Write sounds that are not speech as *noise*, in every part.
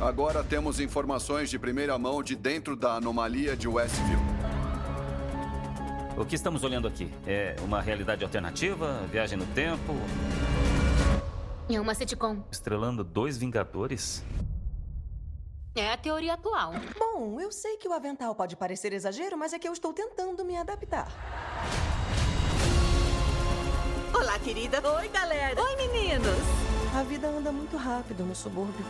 Agora temos informações de primeira mão de dentro da anomalia de Westview. O que estamos olhando aqui? É uma realidade alternativa? Viagem no tempo? É uma sitcom. Estrelando dois Vingadores? É a teoria atual. Bom, eu sei que o avental pode parecer exagero, mas é que eu estou tentando me adaptar. Olá, querida. Oi, galera. Oi, meninos. A vida anda muito rápido no subúrbio.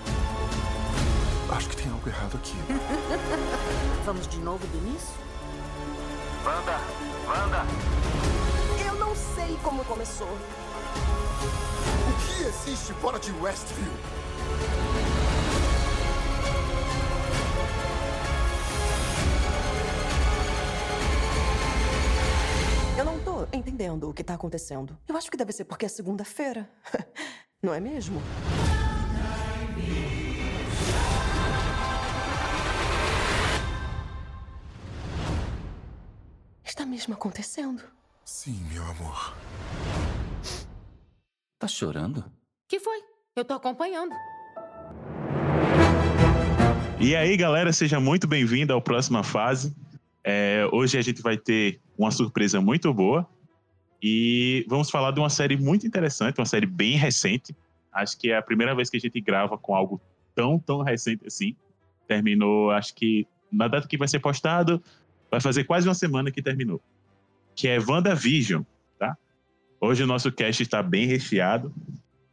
Acho que tem algo errado aqui. *laughs* Vamos de novo do início? Wanda! Wanda! Eu não sei como começou. O que existe fora de Westview? Eu não tô entendendo o que tá acontecendo. Eu acho que deve ser porque é segunda-feira. *laughs* Não é mesmo? Está mesmo acontecendo. Sim, meu amor. Tá chorando? Que foi? Eu tô acompanhando. E aí, galera, seja muito bem-vindo ao próxima fase. É, hoje a gente vai ter uma surpresa muito boa e vamos falar de uma série muito interessante, uma série bem recente. Acho que é a primeira vez que a gente grava com algo tão, tão recente assim. Terminou, acho que na data que vai ser postado, vai fazer quase uma semana que terminou. Que é WandaVision, tá? Hoje o nosso cast está bem recheado.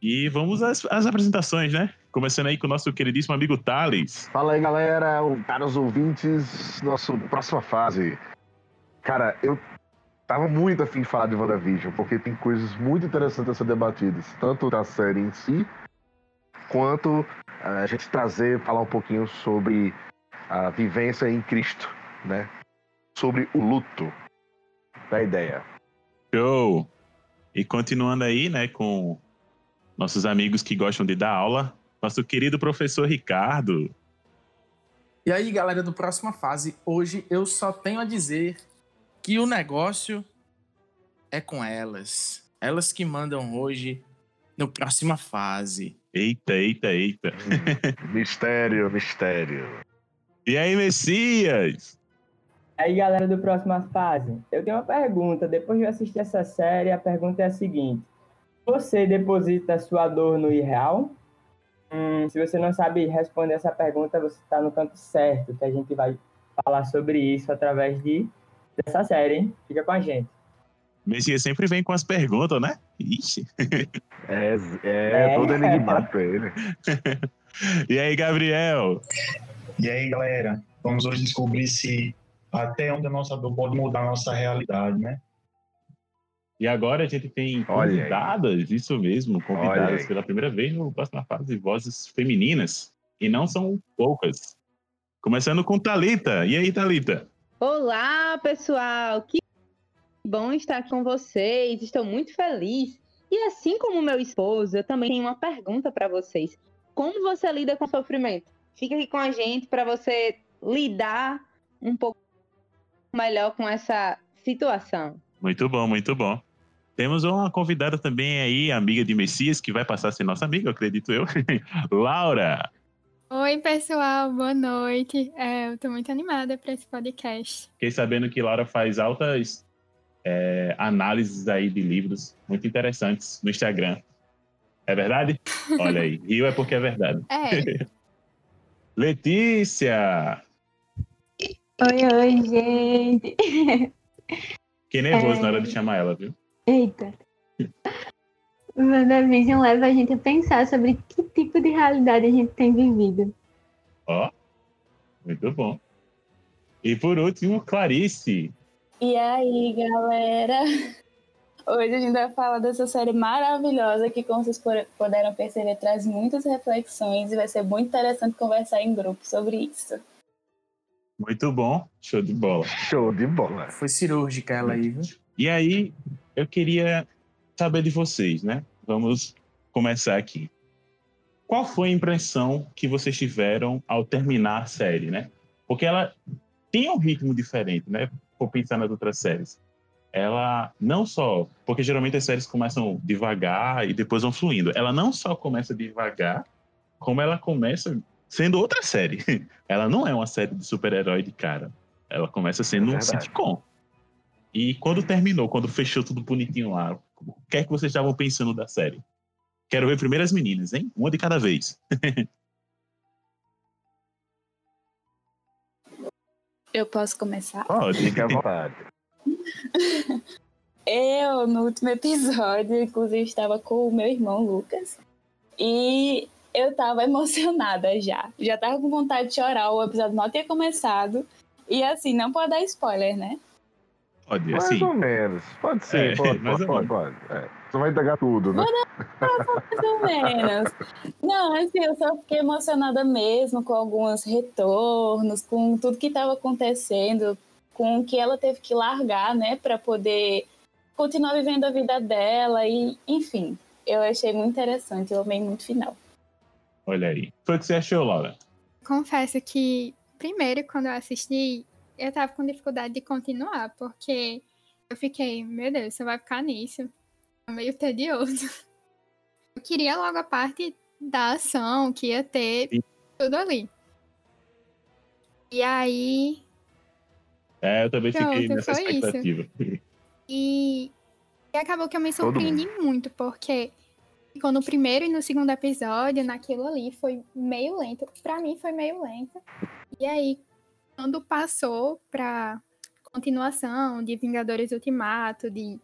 E vamos às, às apresentações, né? Começando aí com o nosso queridíssimo amigo Thales. Fala aí, galera, caros ouvintes, nossa próxima fase. Cara, eu tava muito afim de falar de WandaVision, porque tem coisas muito interessantes a ser debatidas, tanto da série em si, quanto a gente trazer, falar um pouquinho sobre a vivência em Cristo, né? Sobre o luto da ideia. Show! E continuando aí, né, com nossos amigos que gostam de dar aula, nosso querido professor Ricardo. E aí, galera do Próxima Fase, hoje eu só tenho a dizer que o negócio é com elas. Elas que mandam hoje no Próxima Fase. Eita, eita, eita. mistério, mistério. *laughs* E aí, Messias? Aí, galera do Próxima Fase, eu tenho uma pergunta. Depois de eu assistir essa série, a pergunta é a seguinte: Você deposita sua dor no irreal? Hum, se você não sabe responder essa pergunta, você está no canto certo, que a gente vai falar sobre isso através de, dessa série, hein? Fica com a gente. Messias sempre vem com as perguntas, né? Ixi. *laughs* É, é, é. todo enigmático ele. *laughs* e aí, Gabriel? E aí, galera? Vamos hoje descobrir se até onde a nossa dor pode mudar a nossa realidade, né? E agora a gente tem convidadas, isso mesmo, convidadas pela primeira vez no próxima fase de vozes femininas. E não são poucas. Começando com Talita. E aí, Talita? Olá, pessoal. Que bom estar com vocês. Estou muito feliz. E assim como meu esposo, eu também tenho uma pergunta para vocês. Como você lida com o sofrimento? Fica aqui com a gente para você lidar um pouco melhor com essa situação. Muito bom, muito bom. Temos uma convidada também aí, amiga de Messias, que vai passar a ser nossa amiga, acredito eu. *laughs* Laura! Oi, pessoal, boa noite. É, eu tô muito animada para esse podcast. Fiquei sabendo que Laura faz altas é, análises aí de livros muito interessantes no Instagram. É verdade? *laughs* Olha aí, Rio é porque é verdade. É. *laughs* Letícia! Oi, oi, gente. *laughs* Fiquei nervoso é... na hora de chamar ela, viu? Eita. O WandaVision leva a gente a pensar sobre que tipo de realidade a gente tem vivido. Ó, oh, muito bom. E por último, Clarice. E aí, galera? Hoje a gente vai falar dessa série maravilhosa que, como vocês puderam perceber, traz muitas reflexões e vai ser muito interessante conversar em grupo sobre isso. Muito bom, show de bola. Show de bola. Foi cirúrgica ela aí, viu? E aí, eu queria saber de vocês, né? Vamos começar aqui. Qual foi a impressão que vocês tiveram ao terminar a série, né? Porque ela tem um ritmo diferente, né? Por pensar nas outras séries. Ela não só. Porque geralmente as séries começam devagar e depois vão fluindo. Ela não só começa devagar, como ela começa sendo outra série. *laughs* Ela não é uma série de super-herói de cara. Ela começa sendo um verdade. sitcom. E quando terminou, quando fechou tudo bonitinho lá, o que é que vocês estavam pensando da série? Quero ver primeiro as meninas, hein? Uma de cada vez. *laughs* Eu posso começar? Pode. Fique à vontade. *laughs* Eu, no último episódio, inclusive, estava com o meu irmão Lucas. E eu tava *laughs* emocionada já. Já tava com vontade de chorar. O episódio não tinha começado. E assim, não pode dar spoiler, né? Pode, Mais assim. ou menos. Pode ser, É, pode, *laughs* mais pode, pode, pode. É. Você vai entregar tudo, né? Mais ou menos. Não, assim, eu só fiquei emocionada mesmo com alguns retornos, com tudo que estava acontecendo, com o que ela teve que largar, né, para poder continuar vivendo a vida dela e, enfim, eu achei muito interessante, eu amei muito o final. Olha aí. Foi o que você achou, Laura? Confesso que, primeiro, quando eu assisti, eu tava com dificuldade de continuar, porque eu fiquei, meu Deus, você vai ficar nisso. É meio tedioso. *laughs* Eu queria logo a parte da ação, que ia ter tudo ali. E aí, É, eu também fiquei Pronto, nessa foi isso. expectativa. *laughs* E, e acabou que eu me surpreendi muito, porque ficou no primeiro e no segundo episódio, naquilo ali, foi meio lento. Pra mim foi meio lento. E aí, quando passou pra continuação de Vingadores Ultimato, de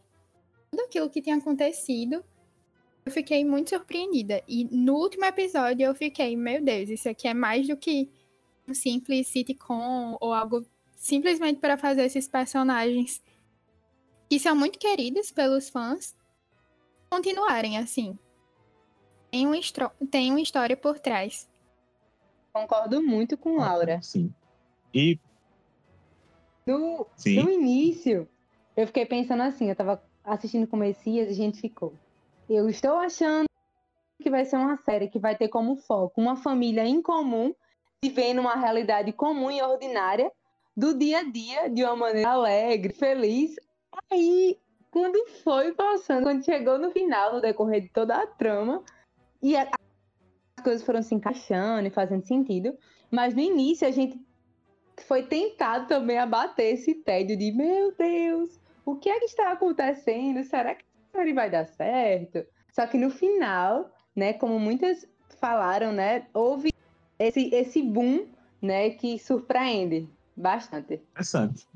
tudo aquilo que tinha acontecido, eu fiquei muito surpreendida. E no último episódio eu fiquei, meu Deus, isso aqui é mais do que um simples sitcom ou algo simplesmente para fazer esses personagens que são muito queridos pelos fãs continuarem assim. Tem uma, histro- tem uma história por trás. Concordo muito com Laura. Sim. E No, Sim. no início, eu fiquei pensando assim, eu tava assistindo com o Messias e a gente ficou. Eu estou achando que vai ser uma série que vai ter como foco uma família incomum vivendo uma realidade comum e ordinária do dia a dia de uma maneira alegre, feliz. Aí, quando foi passando, quando chegou no final, no decorrer de toda a trama, e a- as coisas foram se encaixando e fazendo sentido, mas no início a gente foi tentado também a bater esse tédio de meu Deus, o que é que está acontecendo? Será que a série vai dar certo? Só que no final, né, como muitas falaram, né, houve esse, esse boom, né, que surpreende bastante. interessante.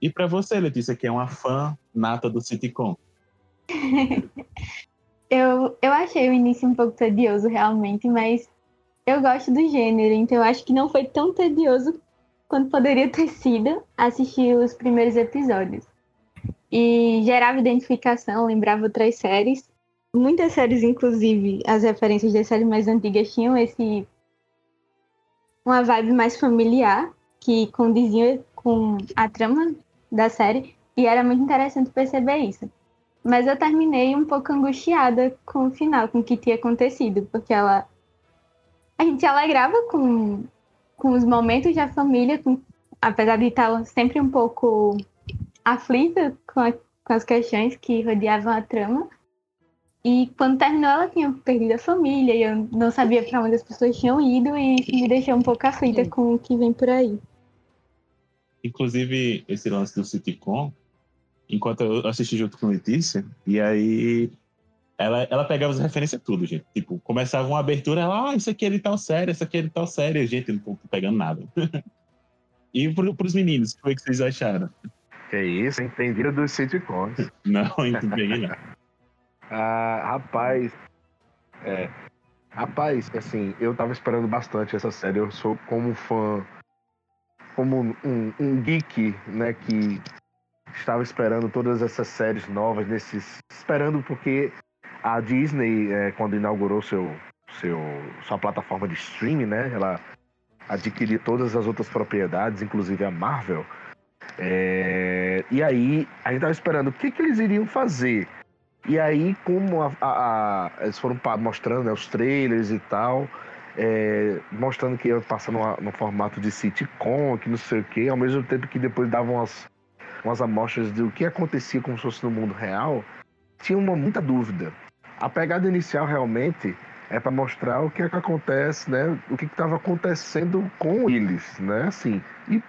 E pra você, Letícia, que é uma fã nata do sitcom. *laughs* Eu, eu achei o início um pouco tedioso, realmente, mas eu gosto do gênero, então eu acho que não foi tão tedioso quanto poderia ter sido assistir os primeiros episódios. E gerava identificação, lembrava outras séries. Muitas séries, inclusive, as referências das séries mais antigas tinham esse. uma vibe mais familiar, que condizia com a trama da série, e era muito interessante perceber isso. Mas eu terminei um pouco angustiada com o final, com o que tinha acontecido, porque ela. A gente se alegrava com, com os momentos da família, com- apesar de estar sempre um pouco aflita com, a- com as questões que rodeavam a trama. E quando terminou, ela tinha perdido a família, e eu não sabia para onde as pessoas tinham ido, e me deixou um pouco aflita com o que vem por aí. Inclusive, esse lance do sitcom, enquanto eu assisti junto com a Letícia, e aí ela, ela pegava as referências tudo, gente. Tipo, começava uma abertura, ela, ah, isso aqui é de tal série, isso aqui é de tal série, gente não tô pegando nada. *laughs* e pro, pros meninos, o que foi que vocês acharam? Que isso, entendido dos sitcoms. *laughs* *laughs* Não, peguei não. Ah, rapaz. É. Rapaz, assim, eu tava esperando bastante essa série. Eu sou como fã. Como um, um geek, né? Que estava esperando todas essas séries novas, nesses. Esperando porque a Disney, é, quando inaugurou seu, seu, sua plataforma de streaming, né? Ela adquiriu todas as outras propriedades, inclusive a Marvel. É, e aí, a gente tava esperando o que, que eles iriam fazer. E aí, como a, a- a- eles foram mostrando né, os trailers e tal, é, mostrando que ia passar numa- no formato de sitcom, que não sei o quê, ao mesmo tempo que depois davam umas, umas amostras do que acontecia como se fosse no mundo real, tinha uma muita dúvida. A pegada inicial realmente é para mostrar o que é que acontece, né? O que estava acontecendo com eles, né? Assim, e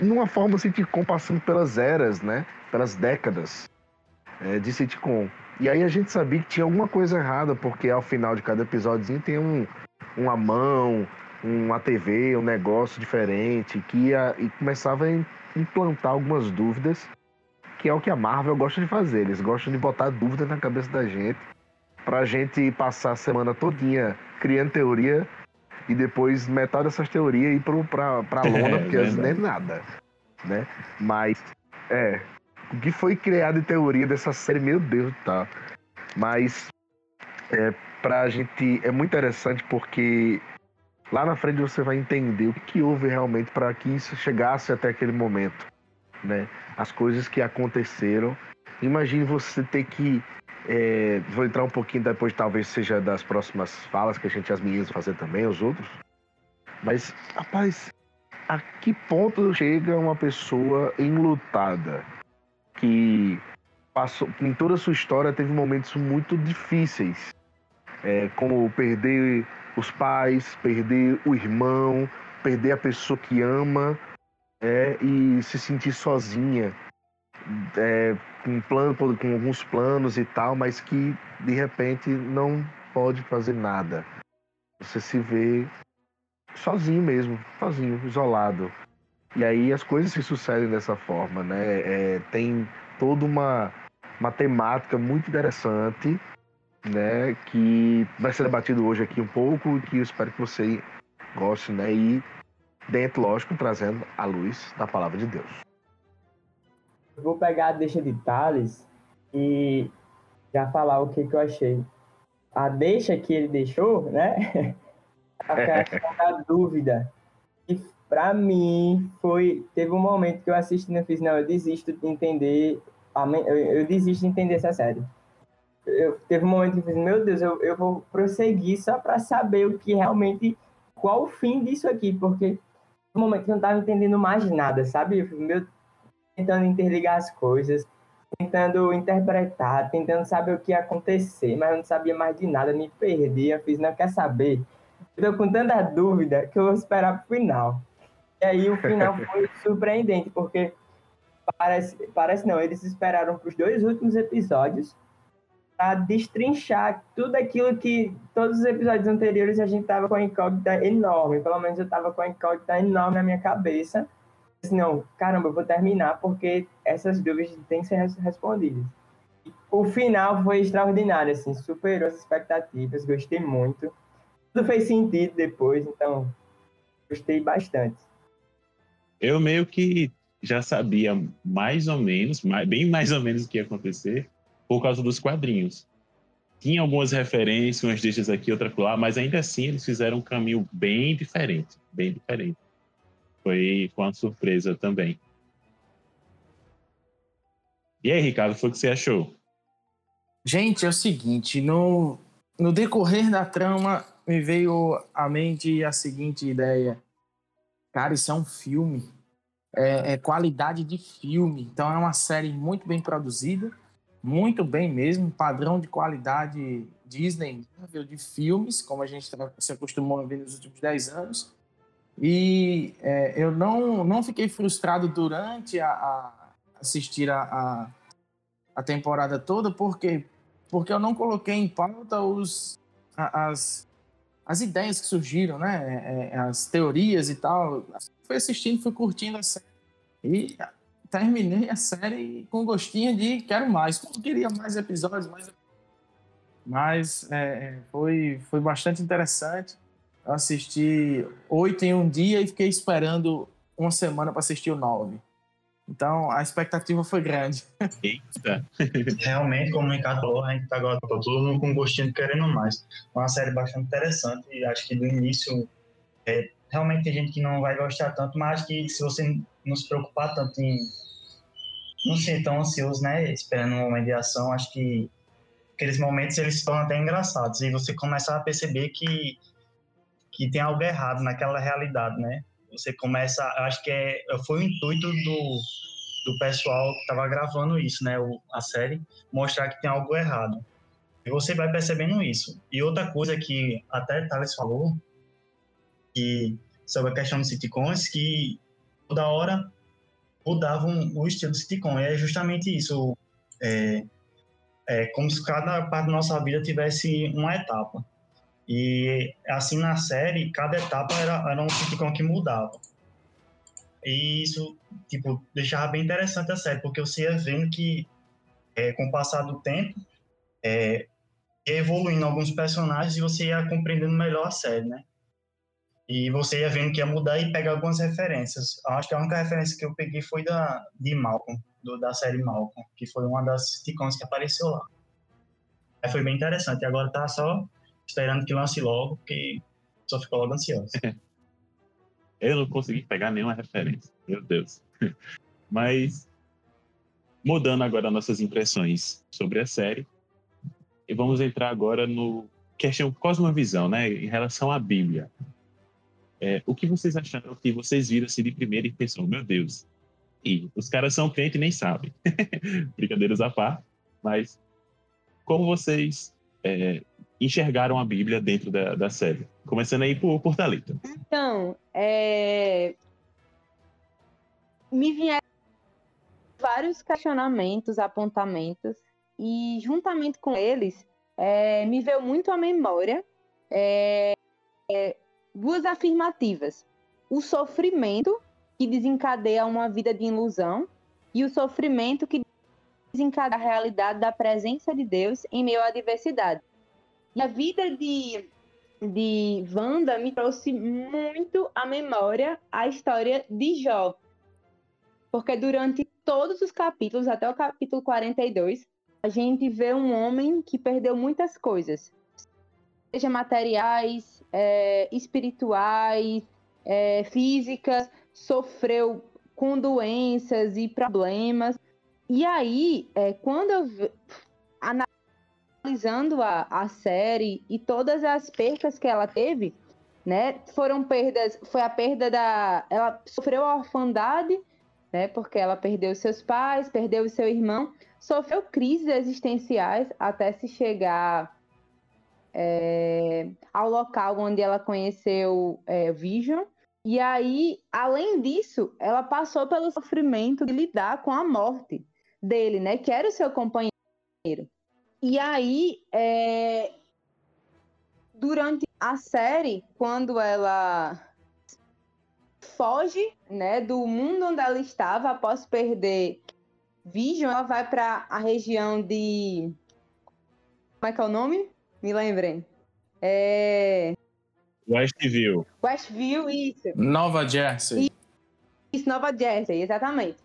numa forma sitcom passando pelas eras, né? Pelas décadas é, de sitcom. E aí a gente sabia que tinha alguma coisa errada, porque ao final de cada episódio tem um, uma mão, uma TV, um negócio diferente, que ia, e começava a implantar algumas dúvidas, que é o que a Marvel gosta de fazer. Eles gostam de botar dúvidas na cabeça da gente, pra gente passar a semana todinha criando teoria e depois metade dessas teorias ir pro, pra, pra *laughs* lona, porque às vezes nem nada. Né? Mas, é, o que foi criado em teoria dessa série, meu Deus, tá. Mas é, pra gente é muito interessante porque lá na frente você vai entender o que houve realmente para que isso chegasse até aquele momento, né? As coisas que aconteceram. Imagine você ter que é, vou entrar um pouquinho depois, talvez seja das próximas falas que a gente as meninas fazer também, os outros. Mas, rapaz, a que ponto chega uma pessoa enlutada que passou, em toda a sua história teve momentos muito difíceis, é, como perder os pais, perder o irmão, perder a pessoa que ama é, e se sentir sozinha, é, com, plano, com alguns planos e tal, mas que de repente não pode fazer nada. Você se vê sozinho mesmo, sozinho, isolado. E aí as coisas se sucedem dessa forma, né? É, tem toda uma, uma temática muito interessante, né? Que vai ser debatido hoje aqui um pouco que eu espero que você goste, né? E dentro, lógico, trazendo a luz da palavra de Deus. Eu vou pegar a deixa de Thales e já falar o que, que eu achei. A deixa que ele deixou, né? *laughs* a *laughs* questão da dúvida. E para mim foi teve um momento que eu assisti e fiz não eu desisto de entender eu, eu desisto de entender essa série eu, teve um momento que eu fiz meu Deus eu, eu vou prosseguir só para saber o que realmente qual o fim disso aqui porque no momento eu não tava entendendo mais nada sabe? Meu tentando interligar as coisas tentando interpretar tentando saber o que ia acontecer mas eu não sabia mais de nada me perdi eu fiz não quer saber? Eu tô com tanta dúvida que eu vou esperar pro final. E aí o final *laughs* foi surpreendente, porque parece, parece não, eles esperaram para os dois últimos episódios para destrinchar tudo aquilo que todos os episódios anteriores a gente tava com a incógnita enorme, pelo menos eu tava com a incógnita enorme na minha cabeça. Não, caramba, eu vou terminar porque essas dúvidas têm que ser respondidas. O final foi extraordinário, assim, superou as expectativas, gostei muito. Tudo fez sentido depois, então gostei bastante eu meio que já sabia mais ou menos, bem mais ou menos o que ia acontecer, por causa dos quadrinhos. Tinha algumas referências, umas deixas aqui, outra lá, mas ainda assim eles fizeram um caminho bem diferente, bem diferente. Foi com uma surpresa também. E aí, Ricardo, foi o que você achou? Gente, é o seguinte, no, no decorrer da trama me veio à mente a seguinte ideia Cara, isso é um filme. É, é, qualidade de filme. Então é uma série muito bem produzida, muito bem mesmo, padrão de qualidade Disney de filmes, como a gente tá, se acostumou a ver nos últimos 10 anos. E é, eu não, não fiquei frustrado durante a, a assistir a, a, a, temporada toda, porque, porque eu não coloquei em pauta os, as, as ideias que surgiram, né? É, é, as teorias e tal. Fui assistindo, fui curtindo a série. E terminei a série com gostinho de quero mais. Como queria mais episódios, mais mas é, foi, foi bastante interessante. Eu assisti oito em um dia e fiquei esperando uma semana para assistir o nove. Então, a expectativa foi grande. Eita. *laughs* Realmente, como o Ricardo falou, a gente tá agora todo mundo com gostinho de querendo mais. É uma série bastante interessante e acho que do início é, realmente tem gente que não vai gostar tanto, mas que se você não se preocupar tanto em não ser tão ansioso, né, esperando um momento de ação, acho que aqueles momentos eles tornam até engraçados e você começa a perceber que que tem algo errado naquela realidade, né? você começa, acho que é, foi o intuito do, do pessoal que estava gravando isso, né, o, a série, mostrar que tem algo errado. E você vai percebendo isso. E outra coisa que até Thales falou, que sobre a questão dos sitcoms, que toda hora mudavam o estilo do sitcom. E é justamente isso. É, é como se cada parte da nossa vida tivesse uma etapa. E assim na série, cada etapa era, era um sitcom que mudava. E isso, tipo, deixava bem interessante a série, porque você ia vendo que, é, com o passar do tempo, é, ia evoluindo alguns personagens e você ia compreendendo melhor a série, né? E você ia vendo que ia mudar e pegar algumas referências. Acho que a única referência que eu peguei foi da, de Malcolm, do, da série Malcolm, que foi uma das sitcoms que apareceu lá. Aí foi bem interessante. Agora tá só esperando que lance logo, porque só ficou logo ansioso. *laughs* Eu não consegui pegar nenhuma referência, meu Deus. *laughs* Mas, mudando agora nossas impressões sobre a série, e vamos entrar agora no questão cosmovisão, né, em relação à Bíblia. É, o que vocês acharam que vocês viram assim de primeira e pensou, meu Deus, e os caras são crentes e nem sabem. *laughs* Brincadeiras à parte, mas como vocês é, enxergaram a Bíblia dentro da, da série? Começando aí por, por Thalita. Então, é... me vieram vários questionamentos, apontamentos, e juntamente com eles, é, me veio muito à memória é, é, duas afirmativas. O sofrimento que desencadeia uma vida de ilusão e o sofrimento que desencadeia a realidade da presença de Deus em meio à diversidade. E a vida de, de Wanda me trouxe muito à memória a história de Jó. Porque durante todos os capítulos, até o capítulo 42, a gente vê um homem que perdeu muitas coisas, seja materiais, é, espirituais, é, físicas, sofreu com doenças e problemas. E aí, é, quando eu analisando a, a série e todas as percas que ela teve, né? Foram perdas, foi a perda da, ela sofreu a orfandade, né? Porque ela perdeu seus pais, perdeu seu irmão, sofreu crises existenciais até se chegar é, ao local onde ela conheceu é, Vision. E aí, além disso, ela passou pelo sofrimento de lidar com a morte dele, né? Que era o seu companheiro. E aí, é... durante a série, quando ela foge né, do mundo onde ela estava após perder Vision, ela vai para a região de. Como é que é o nome? Me lembrem. É... Westview. Westview, isso. Nova Jersey. Isso, Nova Jersey, exatamente.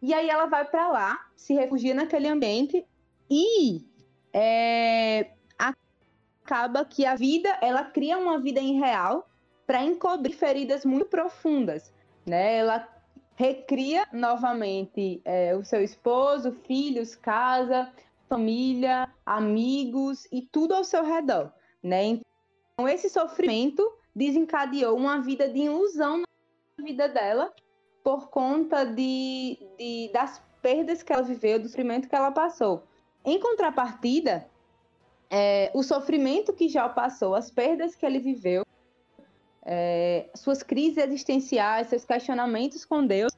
E aí ela vai para lá, se refugia naquele ambiente e é, acaba que a vida, ela cria uma vida irreal para encobrir feridas muito profundas, né? Ela recria novamente é, o seu esposo, filhos, casa, família, amigos e tudo ao seu redor, né? Então esse sofrimento desencadeou uma vida de ilusão na vida dela por conta de, de das perdas que ela viveu, do sofrimento que ela passou. Em contrapartida, é, o sofrimento que já passou, as perdas que ele viveu, é, suas crises existenciais, seus questionamentos com Deus,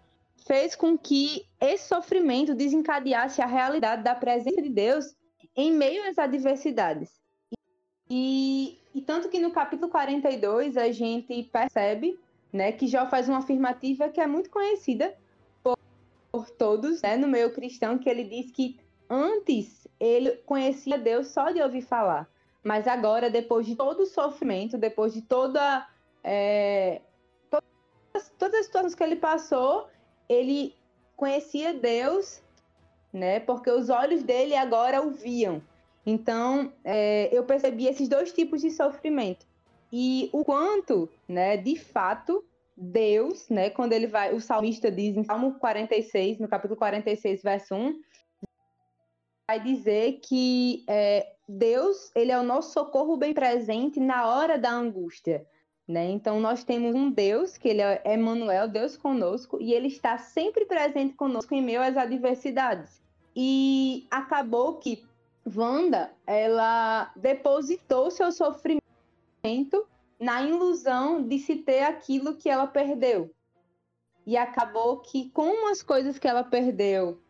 fez com que esse sofrimento desencadeasse a realidade da presença de Deus em meio às adversidades. E, e tanto que no capítulo 42 a gente percebe né, que Jó faz uma afirmativa que é muito conhecida por, por todos né, no meio cristão, que ele diz que Antes, ele conhecia Deus só de ouvir falar. Mas agora, depois de todo o sofrimento, depois de toda. É, todas, todas as situações que ele passou, ele conhecia Deus, né? Porque os olhos dele agora o viam. Então, é, eu percebi esses dois tipos de sofrimento. E o quanto, né, de fato, Deus, né, quando ele vai, o salmista diz em Salmo 46, no capítulo 46, verso 1, vai dizer que é, Deus ele é o nosso socorro bem presente na hora da angústia. Né? Então nós temos um Deus, que ele é Emmanuel, Deus conosco, e ele está sempre presente conosco em meio às adversidades. E acabou que Wanda, ela depositou seu sofrimento na ilusão de se ter aquilo que ela perdeu. E acabou que, como as coisas que ela perdeu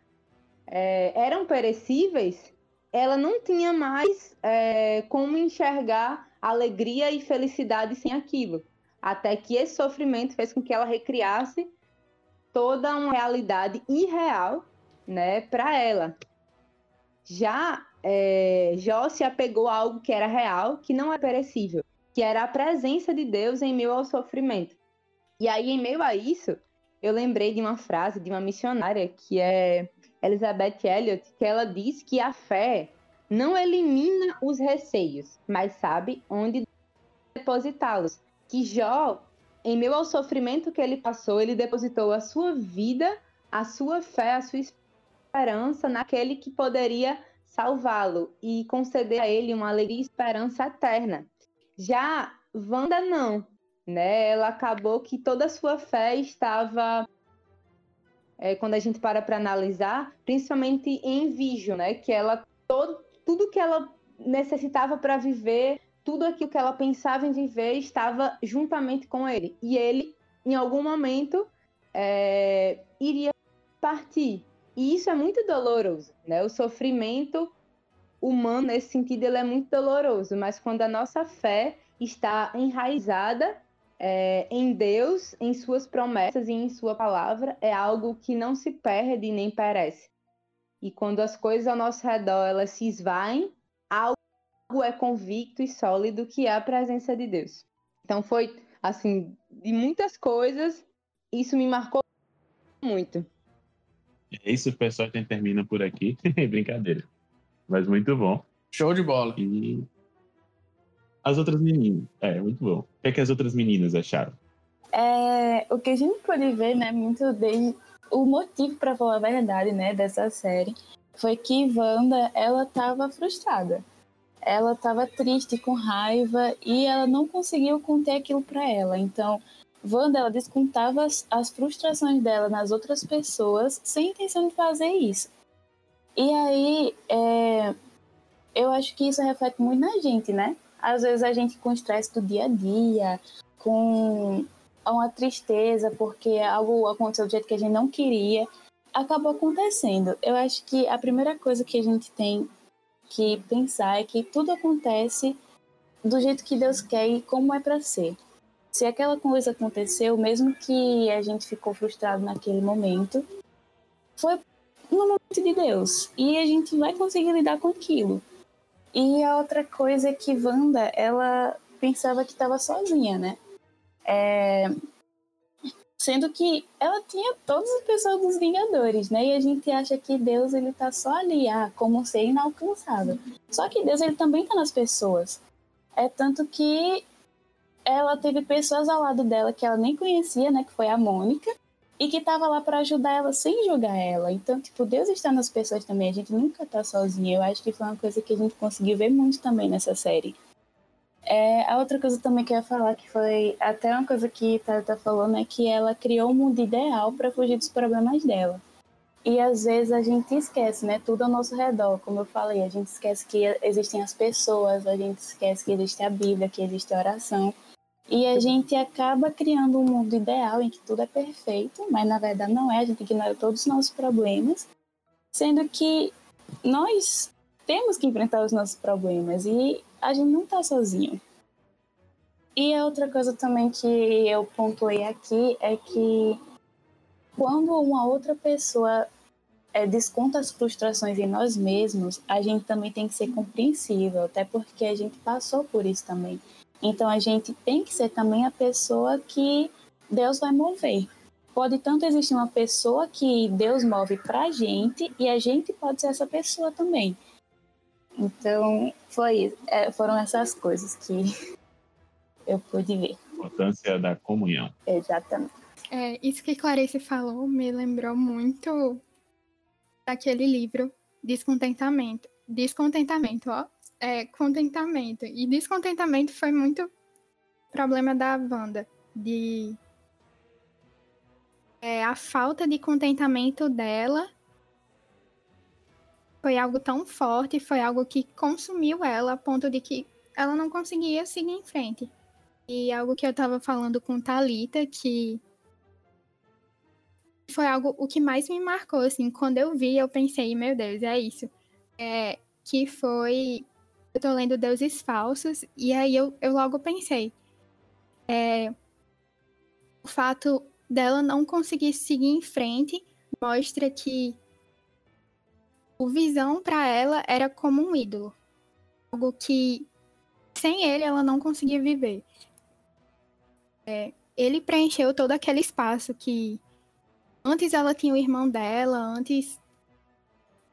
é, eram perecíveis, ela não tinha mais é, como enxergar alegria e felicidade sem aquilo. Até que esse sofrimento fez com que ela recriasse toda uma realidade irreal né, para ela. Já é, Jó se apegou a algo que era real, que não é perecível, que era a presença de Deus em meio ao sofrimento. E aí, em meio a isso, eu lembrei de uma frase de uma missionária que é Elizabeth Elliot, que ela diz que a fé não elimina os receios, mas sabe onde depositá-los. Que Jó, em meio ao sofrimento que ele passou, ele depositou a sua vida, a sua fé, a sua esperança naquele que poderia salvá-lo e conceder a ele uma alegria e esperança eterna. Já Wanda não, né? Ela acabou que toda a sua fé estava é, quando a gente para para analisar, principalmente em Vision, né? Que ela todo, tudo que ela necessitava para viver, tudo aquilo que ela pensava em viver estava juntamente com ele. E ele, em algum momento, é, iria partir. E isso é muito doloroso, né? O sofrimento humano, nesse sentido, ele é muito doloroso, mas quando a nossa fé está enraizada é, em Deus, em suas promessas e em sua palavra, é algo que não se perde nem perece. E quando as coisas ao nosso redor elas se esvaem, algo é convicto e sólido que é a presença de Deus. Então foi assim, de muitas coisas, isso me marcou muito. É isso, pessoal, a gente termina por aqui. *laughs* Brincadeira. Mas muito bom. Show de bola. E as outras meninas. É, muito bom. O que, é que as outras meninas acharam? É, o que a gente pode ver, né, muito desde o motivo, para falar a verdade, né, dessa série, foi que Wanda, ela tava frustrada. Ela tava triste, com raiva, e ela não conseguiu conter aquilo para ela. Então, Wanda, ela descontava as, as frustrações dela nas outras pessoas, sem intenção de fazer isso. E aí, é, eu acho que isso reflete muito na gente, né? Às vezes a gente com estresse do dia a dia, com uma tristeza porque algo aconteceu do jeito que a gente não queria, acabou acontecendo. Eu acho que a primeira coisa que a gente tem que pensar é que tudo acontece do jeito que Deus quer e como é para ser. Se aquela coisa aconteceu, mesmo que a gente ficou frustrado naquele momento, foi no momento de Deus e a gente vai conseguir lidar com aquilo. E a outra coisa é que Wanda, ela pensava que estava sozinha, né? É... Sendo que ela tinha todas as pessoas dos Vingadores, né? E a gente acha que Deus, ele tá só ali, ah, como ser inalcançável. Só que Deus, ele também tá nas pessoas. É tanto que ela teve pessoas ao lado dela que ela nem conhecia, né? Que foi a Mônica e que estava lá para ajudar ela sem julgar ela. Então, tipo, Deus está nas pessoas também, a gente nunca tá sozinho. Eu acho que foi uma coisa que a gente conseguiu ver muito também nessa série. É, a outra coisa também que eu ia falar, que foi até uma coisa que Tata falou, né, que ela criou um mundo ideal para fugir dos problemas dela. E às vezes a gente esquece, né, tudo ao nosso redor, como eu falei, a gente esquece que existem as pessoas, a gente esquece que existe a Bíblia, que existe a oração. E a gente acaba criando um mundo ideal em que tudo é perfeito, mas na verdade não é, a gente ignora todos os nossos problemas, sendo que nós temos que enfrentar os nossos problemas e a gente não está sozinho. E a outra coisa também que eu pontuei aqui é que quando uma outra pessoa é, desconta as frustrações em nós mesmos, a gente também tem que ser compreensível, até porque a gente passou por isso também. Então a gente tem que ser também a pessoa que Deus vai mover. Pode tanto existir uma pessoa que Deus move pra gente e a gente pode ser essa pessoa também. Então foi, é, foram essas coisas que *laughs* eu pude ver. A importância da comunhão. Exatamente. É, isso que Clarice falou me lembrou muito daquele livro Descontentamento. Descontentamento, ó é, contentamento. E descontentamento foi muito problema da Wanda. De. É, a falta de contentamento dela foi algo tão forte, foi algo que consumiu ela a ponto de que ela não conseguia seguir em frente. E algo que eu tava falando com Talita que foi algo o que mais me marcou assim, quando eu vi, eu pensei, meu Deus, é isso. É que foi eu tô lendo Deuses Falsos e aí eu, eu logo pensei, é, o fato dela não conseguir seguir em frente mostra que o visão para ela era como um ídolo, algo que sem ele ela não conseguia viver. É, ele preencheu todo aquele espaço que antes ela tinha o irmão dela, antes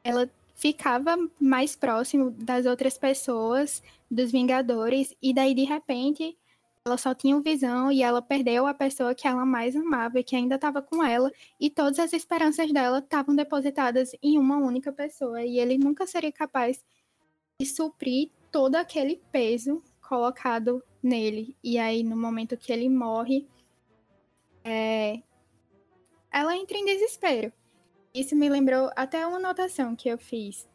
ela ficava mais próximo das outras pessoas, dos Vingadores, e daí de repente ela só tinha visão e ela perdeu a pessoa que ela mais amava e que ainda estava com ela, e todas as esperanças dela estavam depositadas em uma única pessoa, e ele nunca seria capaz de suprir todo aquele peso colocado nele. E aí, no momento que ele morre, é... ela entra em desespero. Isso me lembrou até uma anotação que eu fiz,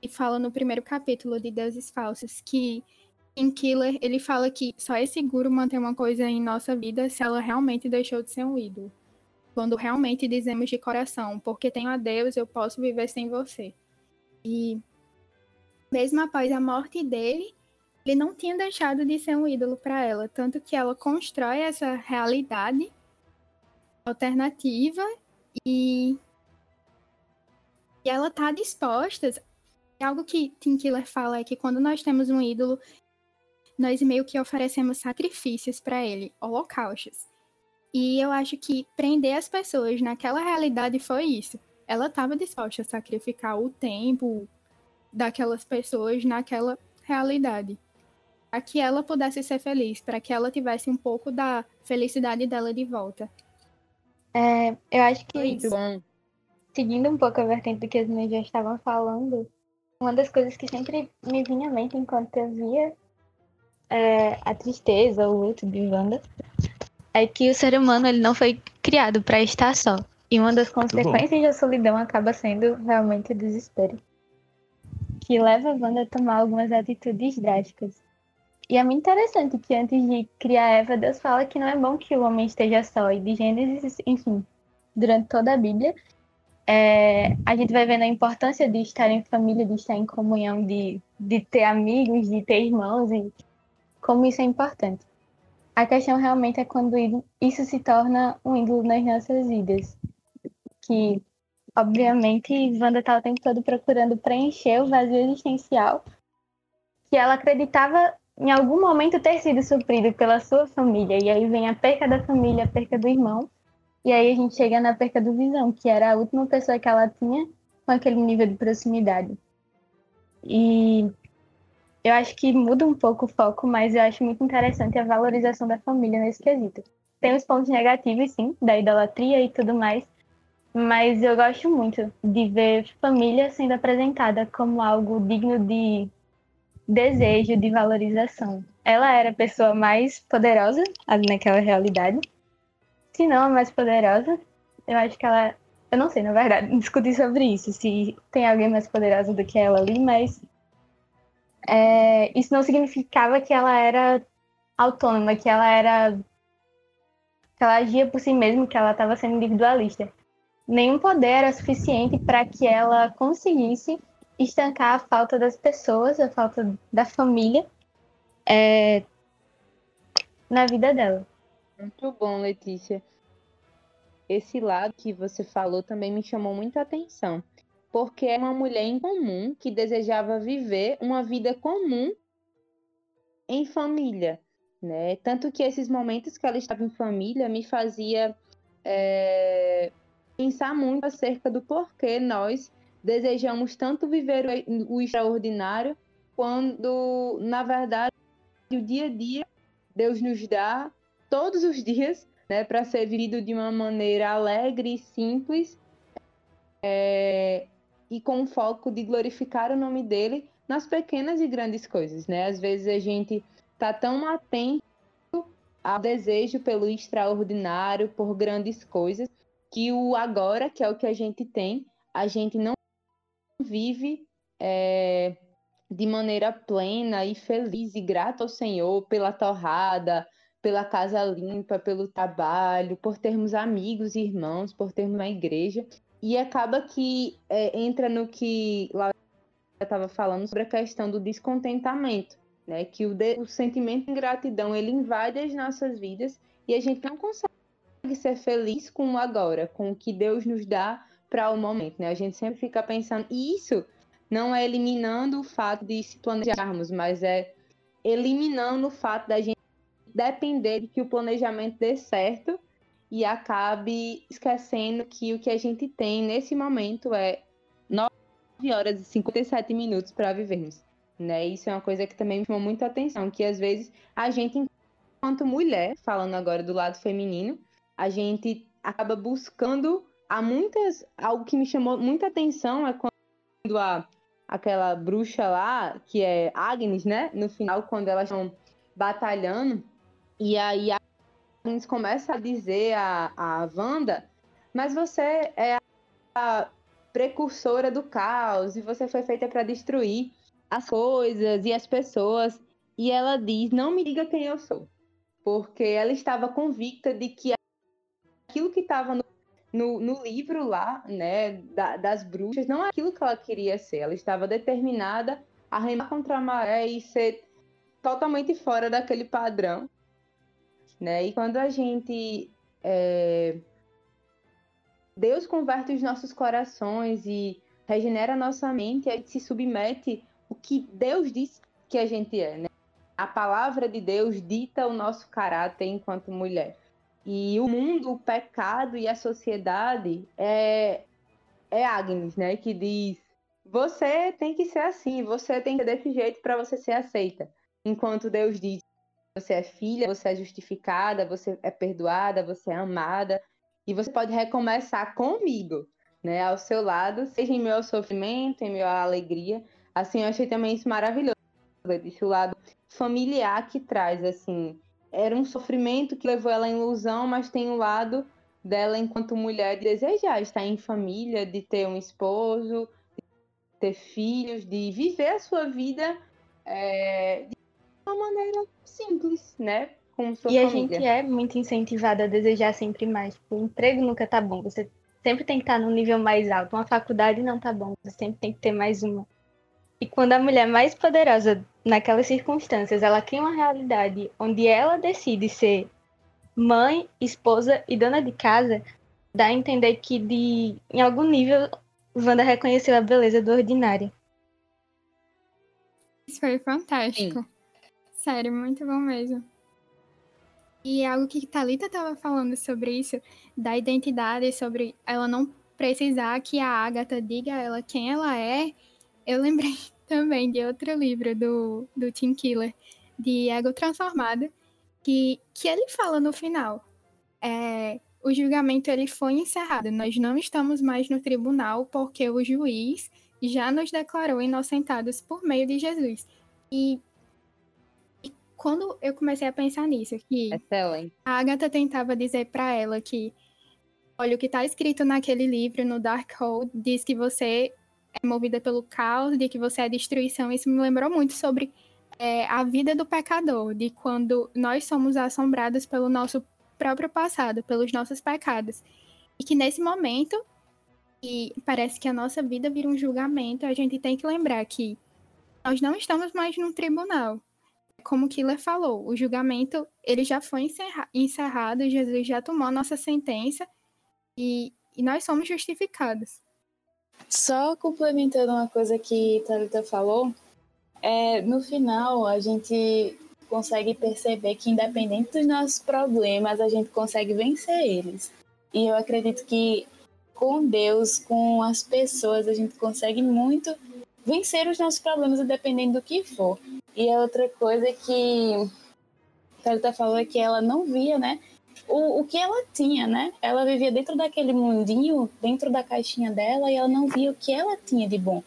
que fala no primeiro capítulo de Deuses Falsos, que em Killer ele fala que só é seguro manter uma coisa em nossa vida se ela realmente deixou de ser um ídolo. Quando realmente dizemos de coração, porque tenho a Deus, eu posso viver sem você. E mesmo após a morte dele, ele não tinha deixado de ser um ídolo para ela, tanto que ela constrói essa realidade alternativa e, e ela tá disposta. Algo que Tim Killer fala é que quando nós temos um ídolo, nós meio que oferecemos sacrifícios para ele, holocaustos. E eu acho que prender as pessoas naquela realidade foi isso. Ela estava disposta a sacrificar o tempo daquelas pessoas naquela realidade para que ela pudesse ser feliz, para que ela tivesse um pouco da felicidade dela de volta. É, eu acho que isso, seguindo um pouco a vertente do que as meninas já estavam falando, uma das coisas que sempre me vinha à mente enquanto eu via é, a tristeza, o luto de Wanda, é que o ser humano ele não foi criado para estar só. E uma das consequências da solidão acaba sendo realmente o desespero. Que leva a Wanda a tomar algumas atitudes drásticas. E é muito interessante que antes de criar Eva, Deus fala que não é bom que o homem esteja só. E de Gênesis, enfim, durante toda a Bíblia, é, a gente vai vendo a importância de estar em família, de estar em comunhão, de, de ter amigos, de ter irmãos, e como isso é importante. A questão realmente é quando isso se torna um ídolo nas nossas vidas. Que, obviamente, Wanda está o tempo todo procurando preencher o vazio existencial que ela acreditava em algum momento ter sido suprido pela sua família. E aí vem a perca da família, a perca do irmão. E aí a gente chega na perca do Visão, que era a última pessoa que ela tinha com aquele nível de proximidade. E eu acho que muda um pouco o foco, mas eu acho muito interessante a valorização da família nesse quesito. Tem os pontos negativos, sim, da idolatria e tudo mais, mas eu gosto muito de ver família sendo apresentada como algo digno de desejo de valorização. Ela era a pessoa mais poderosa ali naquela realidade. Se não a mais poderosa, eu acho que ela. Eu não sei, na verdade, *laughs* discutir sobre isso, se tem alguém mais poderosa do que ela ali, mas. É, isso não significava que ela era autônoma, que ela era. que ela agia por si mesma, que ela estava sendo individualista. Nenhum poder era suficiente para que ela conseguisse estancar a falta das pessoas, a falta da família é, na vida dela. Muito bom, Letícia. Esse lado que você falou também me chamou muito a atenção, porque é uma mulher em comum que desejava viver uma vida comum em família, né? Tanto que esses momentos que ela estava em família me fazia é, pensar muito acerca do porquê nós desejamos tanto viver o, extraordinário, quando, na verdade, o dia a dia Deus nos dá todos os dias, né, para ser vivido de uma maneira alegre e simples, é, e com o foco de glorificar o nome dele nas pequenas e grandes coisas, né? Às vezes a gente tá tão atento ao desejo pelo extraordinário, por grandes coisas, que o agora, que é o que a gente tem, a gente não vive é, de maneira plena e feliz e grata ao Senhor pela torrada, pela casa limpa, pelo trabalho, por termos amigos e irmãos, por termos uma igreja. E acaba que é, entra no que lá estava falando sobre a questão do descontentamento, né? Que o, de, o sentimento de ingratidão ele invade as nossas vidas e a gente não consegue ser feliz com o agora, com o que Deus nos dá para o momento, né? A gente sempre fica pensando, e isso não é eliminando o fato de se planejarmos, mas é eliminando o fato da gente depender de que o planejamento dê certo e acabe esquecendo que o que a gente tem nesse momento é 9 horas e 57 minutos para vivermos. Né? Isso é uma coisa que também me chamou muita atenção, que às vezes a gente, enquanto mulher, falando agora do lado feminino, a gente acaba buscando há muitas. Algo que me chamou muita atenção é quando a, aquela bruxa lá, que é Agnes, né? No final, quando elas estão batalhando, e aí a Agnes começa a dizer a, a Wanda, mas você é a precursora do caos e você foi feita para destruir as coisas e as pessoas. E ela diz: Não me diga quem eu sou. Porque ela estava convicta de que aquilo que estava no, no, no, livro lá, né, da, das bruxas, não é aquilo que ela queria ser. Ela estava determinada a remar contra a maré e ser totalmente fora daquele padrão né? E quando a gente é... Deus converte os nossos corações e regenera a nossa mente, a gente se submete o que Deus diz que a gente é, né? A palavra de Deus dita o nosso caráter enquanto mulher. E o mundo, o pecado e a sociedade é, é Agnes, né? Que diz: você tem que ser assim, você tem que ser desse jeito para você ser aceita. Enquanto Deus diz: você é filha, você é justificada, você é perdoada, você é amada. E você pode recomeçar comigo, né? Ao seu lado, seja em meu sofrimento, em minha alegria. Assim, eu achei também isso maravilhoso. Desse lado familiar que traz, assim. Era um sofrimento que levou ela à ilusão, mas tem o um lado dela enquanto mulher de desejar estar em família, de ter um esposo, de ter filhos, de viver a sua vida é, uma maneira simples, né? Com sua e família. a gente é muito incentivada a desejar sempre mais. Tipo, o emprego nunca tá bom. Você sempre tem que estar no nível mais alto. Uma faculdade não tá bom. Você sempre tem que ter mais uma. E quando a mulher mais poderosa naquelas circunstâncias, ela cria uma realidade onde ela decide ser mãe, esposa e dona de casa, dá a entender que de em algum nível Wanda reconheceu a beleza do ordinário. Isso foi fantástico. Sim. Sério, muito bom mesmo. E algo que Talita estava falando sobre isso, da identidade, sobre ela não precisar que a Agatha diga a ela quem ela é, eu lembrei *laughs* também de outro livro do, do Tim Killer, de Ego Transformado, que, que ele fala no final. É, o julgamento ele foi encerrado. Nós não estamos mais no tribunal porque o juiz já nos declarou inocentados por meio de Jesus. E quando eu comecei a pensar nisso, que Excelente. a Agatha tentava dizer para ela que, olha, o que está escrito naquele livro, no Darkhold, diz que você é movida pelo caos, de que você é destruição. Isso me lembrou muito sobre é, a vida do pecador, de quando nós somos assombrados pelo nosso próprio passado, pelos nossos pecados. E que nesse momento, e parece que a nossa vida vira um julgamento, a gente tem que lembrar que nós não estamos mais num tribunal como Killer falou, o julgamento ele já foi encerra encerrado, Jesus já tomou a nossa sentença e, e nós somos justificados. Só complementando uma coisa que Thalita falou, é, no final a gente consegue perceber que independente dos nossos problemas, a gente consegue vencer eles. E eu acredito que com Deus, com as pessoas, a gente consegue muito vencer os nossos problemas, dependendo do que for. E a outra coisa que a Thalita falou é que ela não via, né? O, o que ela tinha, né? Ela vivia dentro daquele mundinho, dentro da caixinha dela, e ela não via o que ela tinha de bom.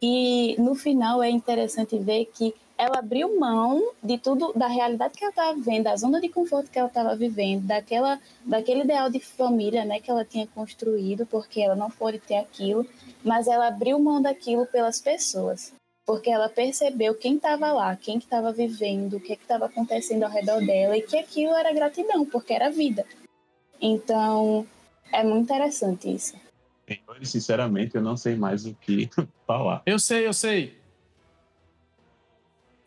E no final é interessante ver que ela abriu mão de tudo, da realidade que ela estava vivendo, da zona de conforto que ela estava vivendo, daquela, daquele ideal de família né, que ela tinha construído, porque ela não pôde ter aquilo, mas ela abriu mão daquilo pelas pessoas, porque ela percebeu quem estava lá, quem estava vivendo, o que estava acontecendo ao redor dela, e que aquilo era gratidão, porque era vida. Então, é muito interessante isso. Sinceramente, eu não sei mais o que *laughs* falar. Eu sei, eu sei.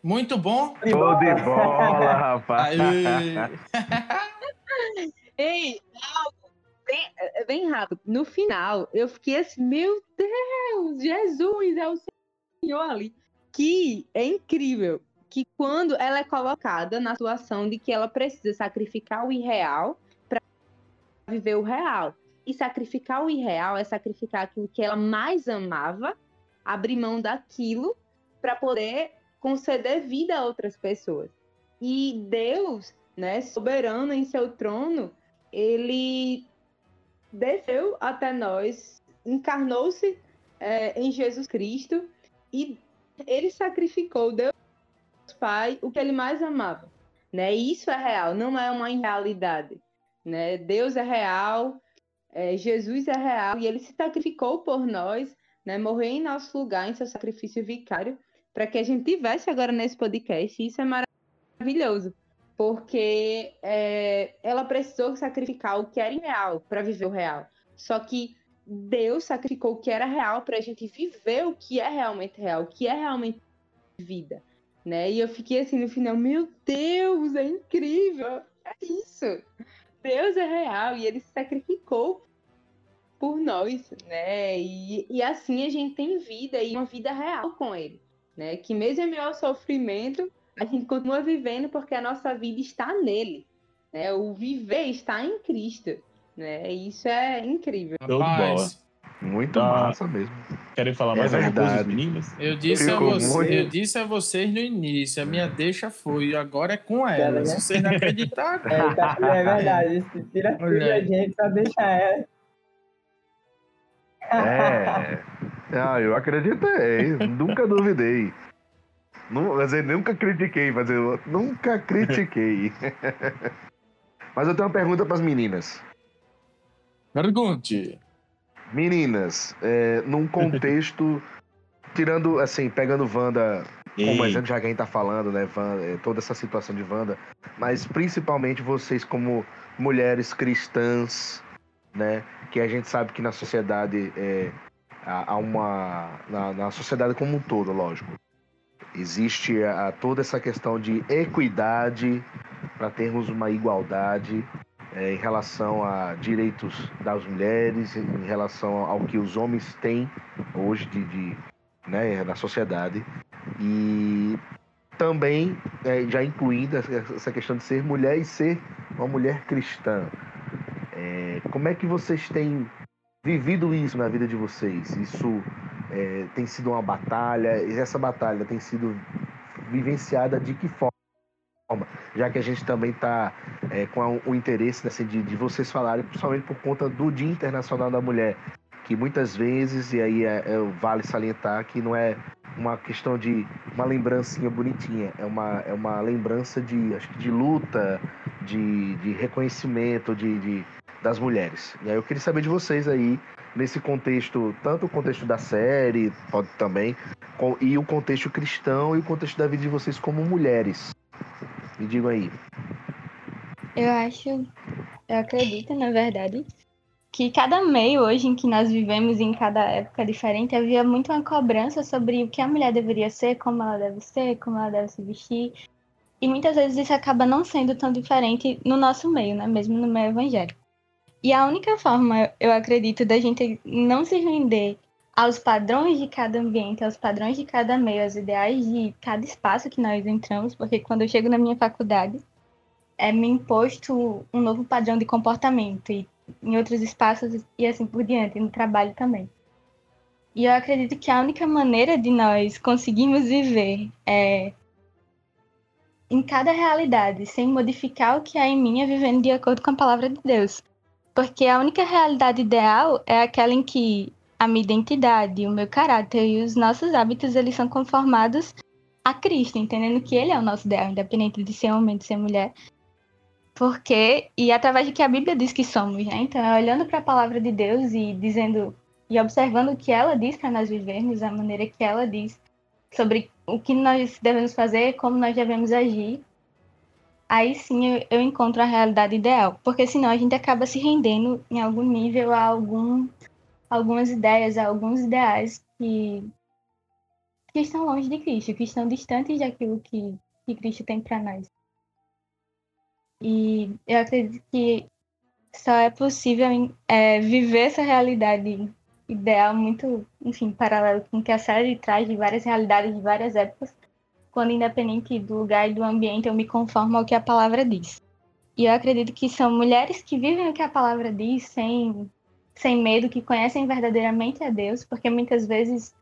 Muito bom. Show de bola, rapaz. *laughs* Ei, algo bem, é bem rápido. No final, eu fiquei assim, meu Deus, Jesus é o Senhor ali. Que é incrível que quando ela é colocada na situação de que ela precisa sacrificar o irreal para viver o real. E sacrificar o irreal é sacrificar aquilo que ela mais amava, abrir mão daquilo para poder conceder vida a outras pessoas. E Deus, né, soberano em seu trono, ele desceu até nós, encarnou-se é, em Jesus Cristo e ele sacrificou Deus Pai o que ele mais amava, né? isso é real, não é uma irrealidade, né? Deus é real, é, Jesus é real e ele se sacrificou por nós, né? Morreu em nosso lugar em seu sacrifício vicário para que a gente tivesse agora nesse podcast. Isso é maravilhoso, porque é, ela precisou sacrificar o que era irreal para viver o real. Só que Deus sacrificou o que era real para a gente viver o que é realmente real, o que é realmente vida. Né? E eu fiquei assim no final, meu Deus, é incrível! É isso! Deus é real e ele se sacrificou por nós, né? E, e assim a gente tem vida e uma vida real com ele né? Que mesmo em meio ao sofrimento, a gente continua vivendo porque a nossa vida está nele, né? O viver está em Cristo, né? Isso é incrível. Rapaz, Muito Ah, massa mesmo. Querem falar É mais alguma coisa, meninas? Eu disse, a você, muito- eu disse a vocês no início, a minha deixa foi, agora é com ela. Se vocês não acreditaram. *laughs* É, tá- é verdade. Isso tira aí. gente pra deixar ela. É. *laughs* Ah, eu acreditei. nunca duvidei. Mas eu nunca critiquei, mas eu nunca critiquei. *laughs* mas eu tenho uma pergunta para as meninas. Pergunte. Meninas, é, num contexto. *laughs* tirando, assim, pegando Wanda como exemplo, já que a gente tá falando, né, Wanda, é, toda essa situação de Wanda, mas principalmente vocês como mulheres cristãs, né, que a gente sabe que na sociedade é, há uma. Na, na sociedade como um todo, lógico. Existe a, toda essa questão de equidade para termos uma igualdade é, em relação a direitos das mulheres, em relação ao que os homens têm hoje de, de, né, na sociedade. E também é, já incluindo essa essa questão de ser mulher e ser uma mulher cristã. É, como é que vocês têm vivido isso na vida de vocês? Isso é, tem sido uma batalha? E essa batalha tem sido vivenciada de que forma? Já que a gente também está com a- o interesse assim, de, de vocês falarem, principalmente por conta do Dia Internacional da Mulher, que muitas vezes, e aí é, é- vale salientar que não é uma questão de uma lembrancinha bonitinha, é uma, é uma lembrança de, acho que de luta, de, de reconhecimento de, de- das mulheres. E aí eu queria saber de vocês aí, nesse contexto, tanto o contexto da série, pode também, e o contexto cristão e o contexto da vida de vocês como mulheres. Me digam aí. Eu acho, eu acredito, na verdade, que cada meio hoje em que nós vivemos, em cada época diferente, havia muito uma cobrança sobre o que a mulher deveria ser, como ela deve ser, como ela deve se vestir. E muitas vezes isso acaba não sendo tão diferente no nosso meio, né? Mesmo no meio evangélico. E a única forma, eu acredito, da gente não se render aos padrões de cada ambiente, aos padrões de cada meio, aos ideais de cada espaço que nós entramos, porque quando eu chego na minha faculdade, é me imposto um novo padrão de comportamento e em outros espaços e assim por diante, no trabalho também. E eu acredito que a única maneira de nós conseguirmos viver é em cada realidade, sem modificar o que há em mim, é vivendo de acordo com a palavra de Deus. Porque a única realidade ideal é aquela em que a minha identidade, o meu caráter e os nossos hábitos eles são conformados a Cristo, entendendo que Ele é o nosso ideal, independente de ser homem, de ser mulher. Porque, e através de que a Bíblia diz que somos, né? Então, é olhando para a palavra de Deus e dizendo, e observando o que ela diz para nós vivermos, a maneira que ela diz sobre o que nós devemos fazer, como nós devemos agir, aí sim eu, eu encontro a realidade ideal. Porque senão a gente acaba se rendendo em algum nível a algum, algumas ideias, a alguns ideais que, que estão longe de Cristo, que estão distantes daquilo que, que Cristo tem para nós. E eu acredito que só é possível é, viver essa realidade ideal muito, enfim, paralelo com o que a série traz de várias realidades de várias épocas, quando independente do lugar e do ambiente eu me conformo ao que a palavra diz. E eu acredito que são mulheres que vivem o que a palavra diz sem, sem medo, que conhecem verdadeiramente a Deus, porque muitas vezes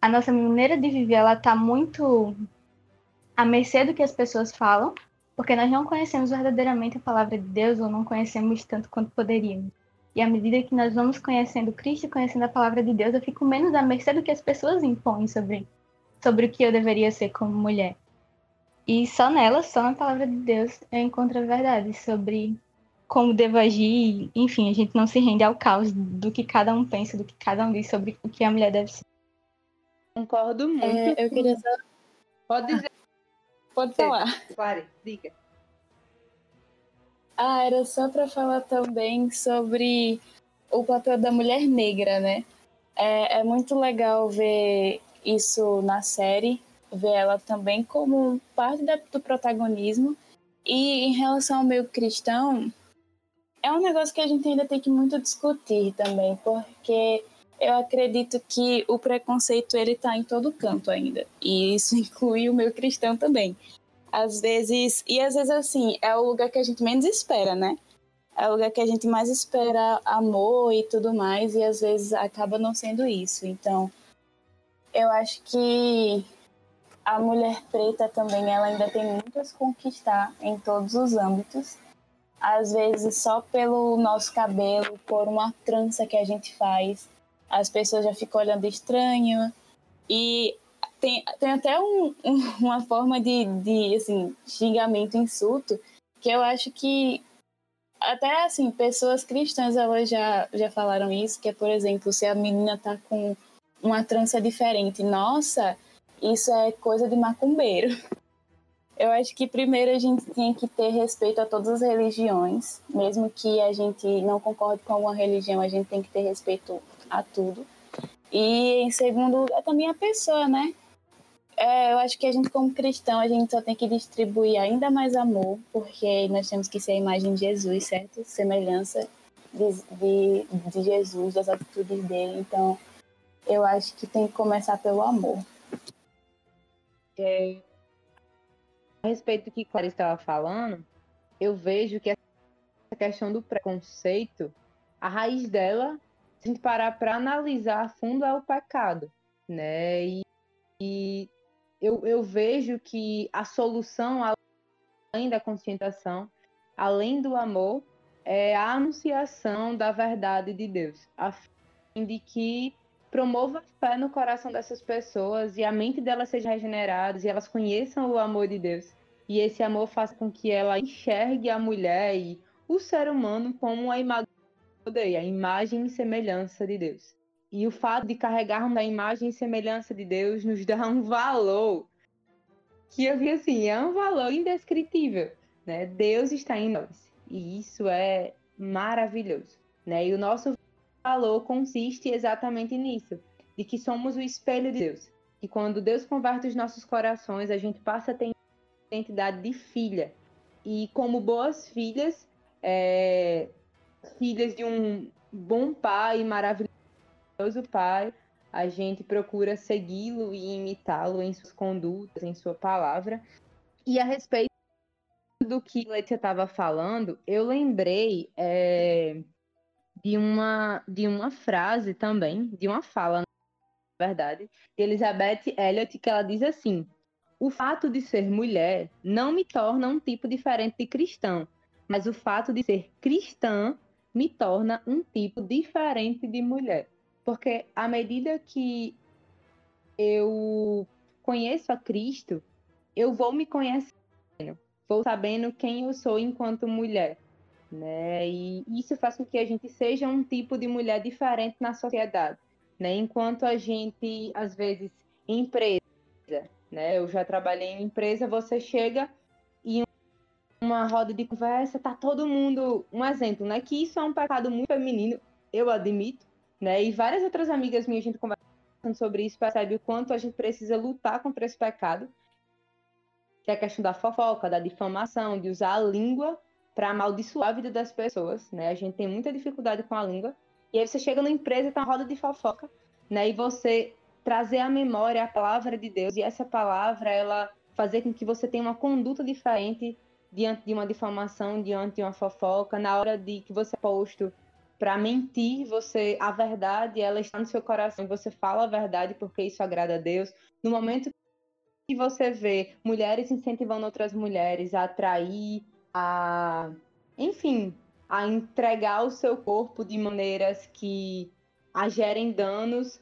a nossa maneira de viver ela está muito à mercê do que as pessoas falam, porque nós não conhecemos verdadeiramente a palavra de Deus ou não conhecemos tanto quanto poderíamos. E à medida que nós vamos conhecendo Cristo e conhecendo a palavra de Deus, eu fico menos à mercê do que as pessoas impõem sobre, sobre o que eu deveria ser como mulher. E só nela, só na palavra de Deus, eu encontro a verdade sobre como devo agir. Enfim, a gente não se rende ao caos do que cada um pensa, do que cada um diz sobre o que a mulher deve ser. Concordo muito. É, eu queria só. Pode dizer. Pode falar. Clare, diga. Ah, era só para falar também sobre o papel da mulher negra, né? É, é muito legal ver isso na série, ver ela também como parte da, do protagonismo. E em relação ao meio cristão, é um negócio que a gente ainda tem que muito discutir também, porque eu acredito que o preconceito ele tá em todo canto ainda. E isso *laughs* inclui o meu cristão também. Às vezes, e às vezes assim, é o lugar que a gente menos espera, né? É o lugar que a gente mais espera amor e tudo mais, e às vezes acaba não sendo isso. Então, eu acho que a mulher preta também, ela ainda tem se conquistar em todos os âmbitos. Às vezes, só pelo nosso cabelo, por uma trança que a gente faz, as pessoas já ficam olhando estranho. E tem, tem até um, uma forma de, de assim, xingamento, insulto, que eu acho que até assim, pessoas cristãs elas já, já falaram isso, que é, por exemplo, se a menina tá com uma trança diferente, nossa, isso é coisa de macumbeiro. Eu acho que primeiro a gente tem que ter respeito a todas as religiões, mesmo que a gente não concorde com alguma religião, a gente tem que ter respeito a tudo. E em segundo, é também a pessoa, né? É, eu acho que a gente, como cristão, a gente só tem que distribuir ainda mais amor, porque nós temos que ser a imagem de Jesus, certo? Semelhança de, de, de Jesus, das atitudes dele. Então, eu acho que tem que começar pelo amor. É, a respeito do que Clara estava falando, eu vejo que essa questão do preconceito, a raiz dela se a gente parar para analisar a fundo, é o pecado, né? E, e eu, eu vejo que a solução, além da conscientização, além do amor, é a anunciação da verdade de Deus, a fim de que promova fé no coração dessas pessoas e a mente delas seja regenerada e elas conheçam o amor de Deus. E esse amor faça com que ela enxergue a mulher e o ser humano como a imagem a imagem e semelhança de Deus. E o fato de carregarmos a imagem e semelhança de Deus nos dá um valor que eu vi assim, é um valor indescritível, né? Deus está em nós. E isso é maravilhoso, né? E o nosso valor consiste exatamente nisso, de que somos o espelho de Deus. E quando Deus converte os nossos corações, a gente passa a ter identidade de filha. E como boas filhas, é, filhas de um bom pai, maravilhoso pai, a gente procura segui-lo e imitá-lo em suas condutas, em sua palavra. E a respeito do que Letícia estava falando, eu lembrei é, de, uma, de uma frase também, de uma fala, na verdade, de Elizabeth Elliot, que ela diz assim: O fato de ser mulher não me torna um tipo diferente de cristão, mas o fato de ser cristã me torna um tipo diferente de mulher. Porque à medida que eu conheço a Cristo eu vou me conhecendo, vou sabendo quem eu sou enquanto mulher, né? E isso faz com que a gente seja um tipo de mulher diferente na sociedade, né? Enquanto a gente, às vezes, em empresa, né? Eu já trabalhei em empresa, você chega e uma roda de conversa, tá todo mundo, um exemplo, né? Que isso é um pecado muito feminino, eu admito, né? E várias outras amigas minhas, a gente conversando sobre isso, percebe o quanto a gente precisa lutar contra esse pecado, que é a questão da fofoca, da difamação, de usar a língua para amaldiçoar a vida das pessoas, né? A gente tem muita dificuldade com a língua. E aí você chega na empresa, tá uma roda de fofoca, né? E você trazer à memória a palavra de Deus e essa palavra ela fazer com que você tenha uma conduta diferente diante de uma difamação, diante de uma fofoca, na hora de que você é posto para mentir, você a verdade ela está no seu coração, você fala a verdade porque isso agrada a Deus. No momento que você vê mulheres incentivando outras mulheres a atrair, a enfim, a entregar o seu corpo de maneiras que a gerem danos,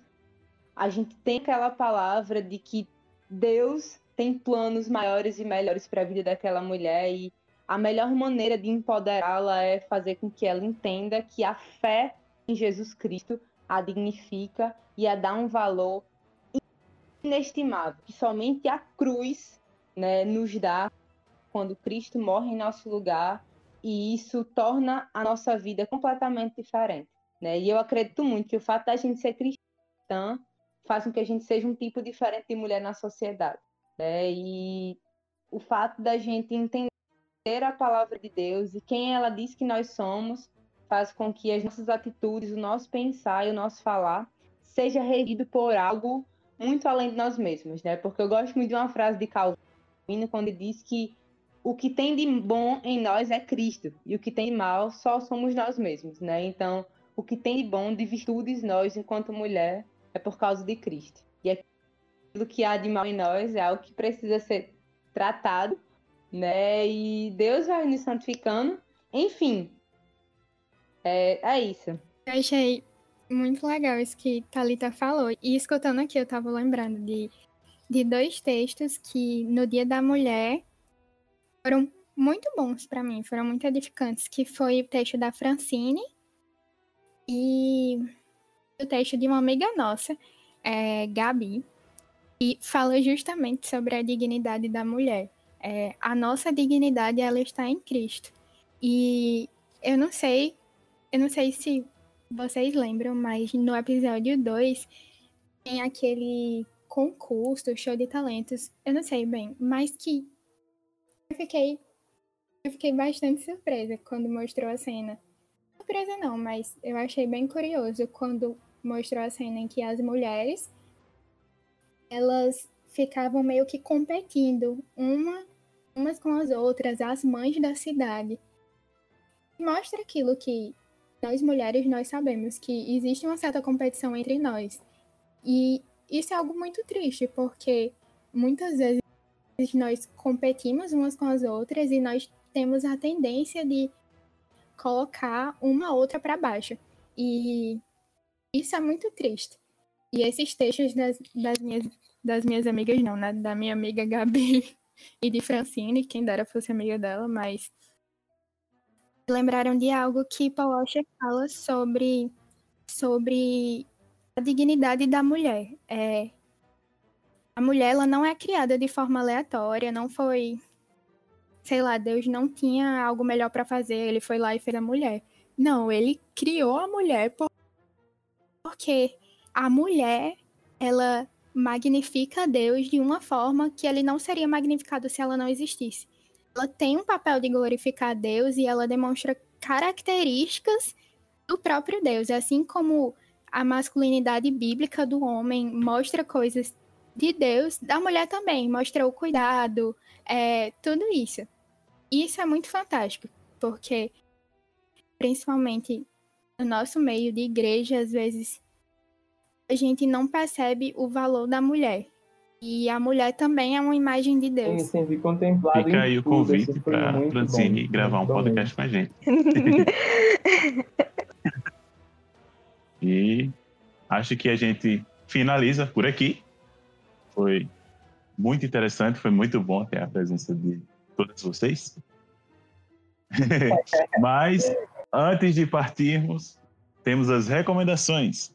a gente tem aquela palavra de que Deus tem planos maiores e melhores para a vida daquela mulher e a melhor maneira de empoderá-la é fazer com que ela entenda que a fé em Jesus Cristo a dignifica e a dá um valor inestimável, que somente a cruz né, nos dá quando Cristo morre em nosso lugar e isso torna a nossa vida completamente diferente. Né? E eu acredito muito que o fato da gente ser cristã faz com que a gente seja um tipo diferente de mulher na sociedade. Né? E o fato da gente entender a palavra de Deus e quem ela diz que nós somos faz com que as nossas atitudes, o nosso pensar e o nosso falar seja regido por algo muito além de nós mesmos, né? Porque eu gosto muito de uma frase de Calvino quando ele diz que o que tem de bom em nós é Cristo e o que tem de mal só somos nós mesmos, né? Então, o que tem de bom, de virtudes nós enquanto mulher é por causa de Cristo. E aquilo que há de mal em nós é algo que precisa ser tratado, né? E Deus vai nos santificando. Enfim, é, é isso. Eu achei muito legal isso que Talita falou. E escutando aqui, eu tava lembrando de, de dois textos que no Dia da Mulher foram muito bons para mim, foram muito edificantes, que foi o texto da Francine e o texto de uma amiga nossa, é, Gabi, e fala justamente sobre a dignidade da mulher. É, a nossa dignidade ela está em Cristo. E eu não sei, eu não sei se vocês lembram, mas no episódio 2 tem aquele concurso, show de talentos, eu não sei bem, mas que fiquei eu fiquei bastante surpresa quando mostrou a cena. Surpresa não, mas eu achei bem curioso quando mostrou a cena em que as mulheres elas ficavam meio que competindo uma umas com as outras, as mães da cidade. Mostra aquilo que nós mulheres nós sabemos que existe uma certa competição entre nós. E isso é algo muito triste, porque muitas vezes nós competimos umas com as outras e nós temos a tendência de colocar uma outra para baixo. E isso é muito triste. E esses textos das, das, minhas, das minhas amigas, não, né? Da minha amiga Gabi *laughs* e de Francine, quem dera fosse amiga dela, mas lembraram de algo que Paul Washer fala sobre, sobre a dignidade da mulher. É, a mulher ela não é criada de forma aleatória, não foi, sei lá, Deus não tinha algo melhor para fazer, ele foi lá e fez a mulher. Não, ele criou a mulher por porque a mulher, ela magnifica Deus de uma forma que ele não seria magnificado se ela não existisse. Ela tem um papel de glorificar Deus e ela demonstra características do próprio Deus, assim como a masculinidade bíblica do homem mostra coisas de Deus, da mulher também mostra o cuidado, é, tudo isso. E isso é muito fantástico, porque principalmente no nosso meio de igreja, às vezes a gente não percebe o valor da mulher. E a mulher também é uma imagem de Deus. Sim, sim, contemplado Fica aí o convite para Francine gravar um podcast com a gente. *laughs* e acho que a gente finaliza por aqui. Foi muito interessante, foi muito bom ter a presença de todos vocês. *laughs* Mas, antes de partirmos, temos as recomendações.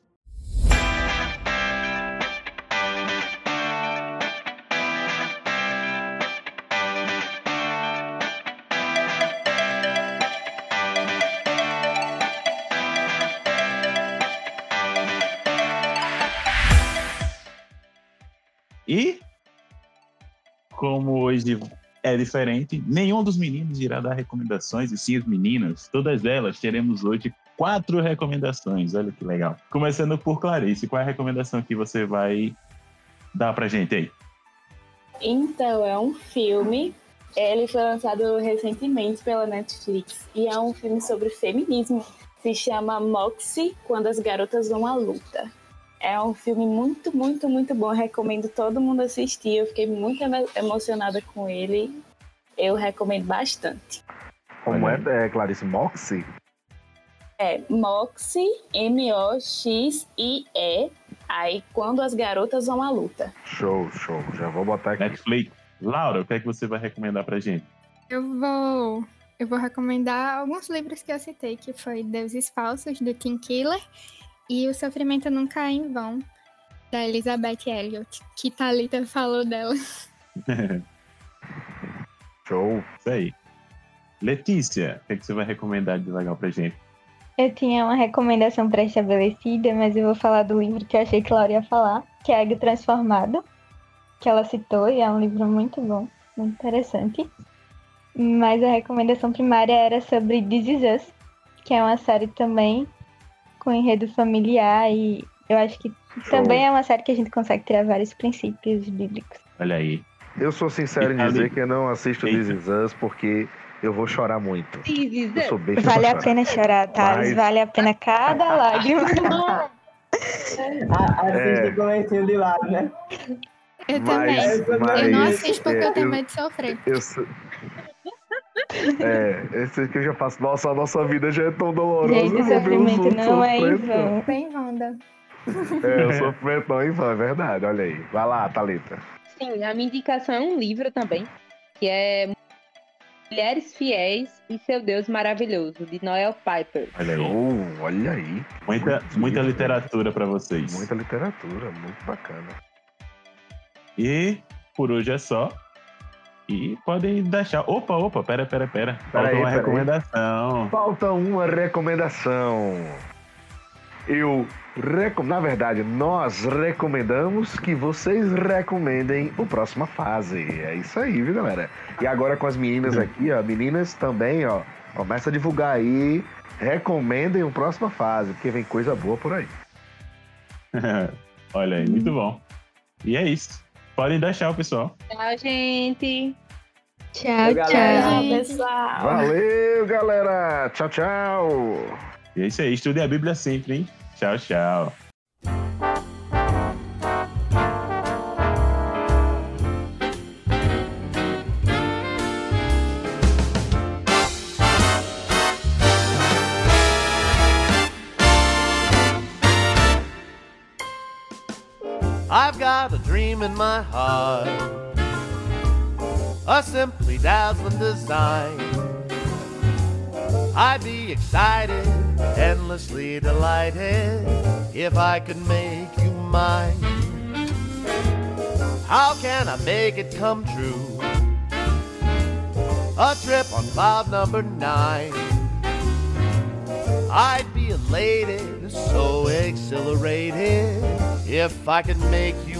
É diferente, nenhum dos meninos irá dar recomendações, e sim as meninas. Todas elas teremos hoje quatro recomendações. Olha que legal. Começando por Clarice, qual é a recomendação que você vai dar pra gente aí? Então, é um filme. Ele foi lançado recentemente pela Netflix e é um filme sobre feminismo. Se chama Moxie, Quando as Garotas Vão à Luta. É um filme muito, muito, muito bom. Recomendo todo mundo assistir. Eu fiquei muito emo- emocionada com ele. Eu recomendo bastante. Como é, é Clarice Moxie? É Moxie, M-O-X-I-E. Aí, quando as garotas vão à luta. Show, show. Já vou botar aqui. Netflix. Laura, o que é que você vai recomendar pra gente? Eu vou, eu vou recomendar alguns livros que eu citei, que foi Deuses Falsos, do Tim Keller, e O Sofrimento Nunca é em Vão, da Elizabeth Elliot, que Thalita falou dela. *laughs* *laughs* Show. Isso aí. Letícia, o que, é que você vai recomendar de legal pra gente? Eu tinha uma recomendação pré-estabelecida, mas eu vou falar do livro que eu achei que Laura ia falar, que é Ego Transformado, que ela citou, e é um livro muito bom, muito interessante. Mas a recomendação primária era sobre This Is Us, que é uma série também com enredo familiar, e eu acho que também é uma série que a gente consegue tirar vários princípios bíblicos. Olha aí. Eu sou sincero em Eita, dizer Ali. que eu não assisto. This Is Us porque eu vou chorar muito. Eu sou besta Vale a pena chorar, Thales, Mas- vale a pena cada *laughs* lágrima. *laughs* Assiste É. com lencinho de lado, né? Eu Mas- também. mas, eu não assisto porque é, eu tenho medo de sofrer. Eu sou... É, esse que eu já faço. Nossa, a nossa vida já é tão dolorosa. Gente, o sofrimento não é em sofrendo. vão. Bem, Wanda. É, o sofrimento não é em vão, é verdade. Olha aí. Vai lá, Thalita. Sim, a minha indicação é um livro também, que é Mulheres Fiéis e Seu Deus Maravilhoso, de Noel Piper. Olha aí. Oh, olha aí. Muita, muita literatura pra vocês. Muita literatura, muito bacana. E por hoje é só. E podem deixar. Opa, opa, pera, pera, pera. Falta Pera aí, uma pera aí. recomendação. Falta uma recomendação. Eu recom... Na verdade, nós recomendamos que vocês recomendem o próxima fase. É isso aí, viu, galera? E agora com as meninas aqui, ó. Meninas também, ó. Começa a divulgar aí. Recomendem o próxima fase, porque vem coisa boa por aí. *laughs* Olha aí, muito bom. E é isso. Podem deixar o pessoal. Tchau, gente. Tchau, Tchau, tchau. pessoal. Valeu, galera! Tchau, tchau! E é isso aí. Estudem a Bíblia sempre, hein? Tchau, tchau. Dream in my heart, a simply dazzling design. I'd be excited, endlessly delighted, if I could make you mine. How can I make it come true? A trip on cloud number nine. I'd be elated, so exhilarated, if I could make you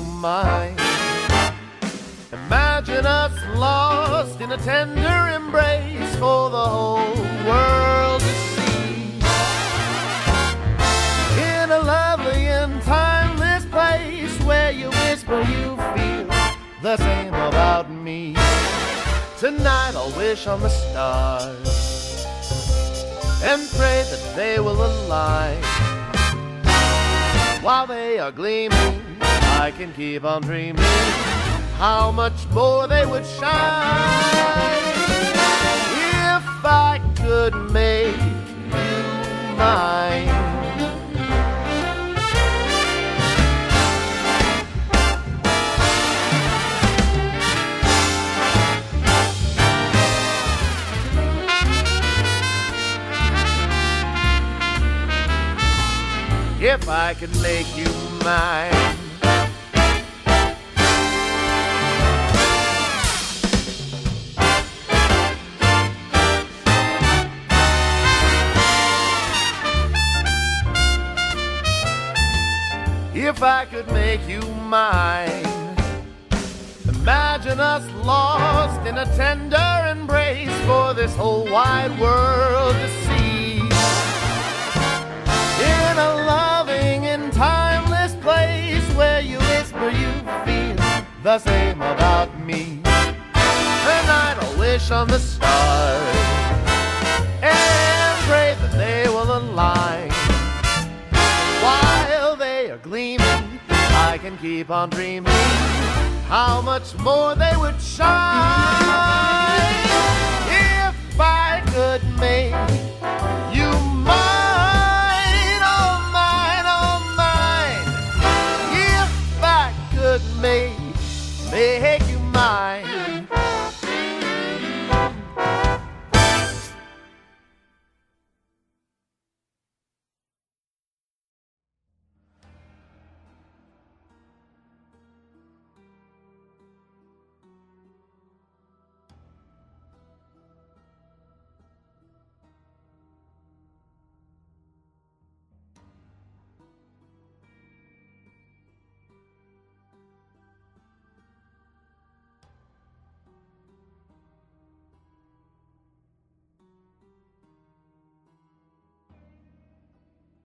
Imagine us lost in a tender embrace for the whole world to see. In a lovely and timeless place where you whisper you feel the same about me. Tonight I'll wish on the stars and pray that they will align. While they are gleaming, I can keep on dreaming how much more they would shine if I could make you mine. if I could make you mine. If I could make you mine. Imagine us lost in a tender embrace for this whole wide world to see. In a loving and timeless place where you whisper you feel the same about me. Tonight I'll wish on the stars and pray that they will align. can keep on dreaming how much more they would shine if I could make you mine, oh mine, oh mine. If I could make make you mine.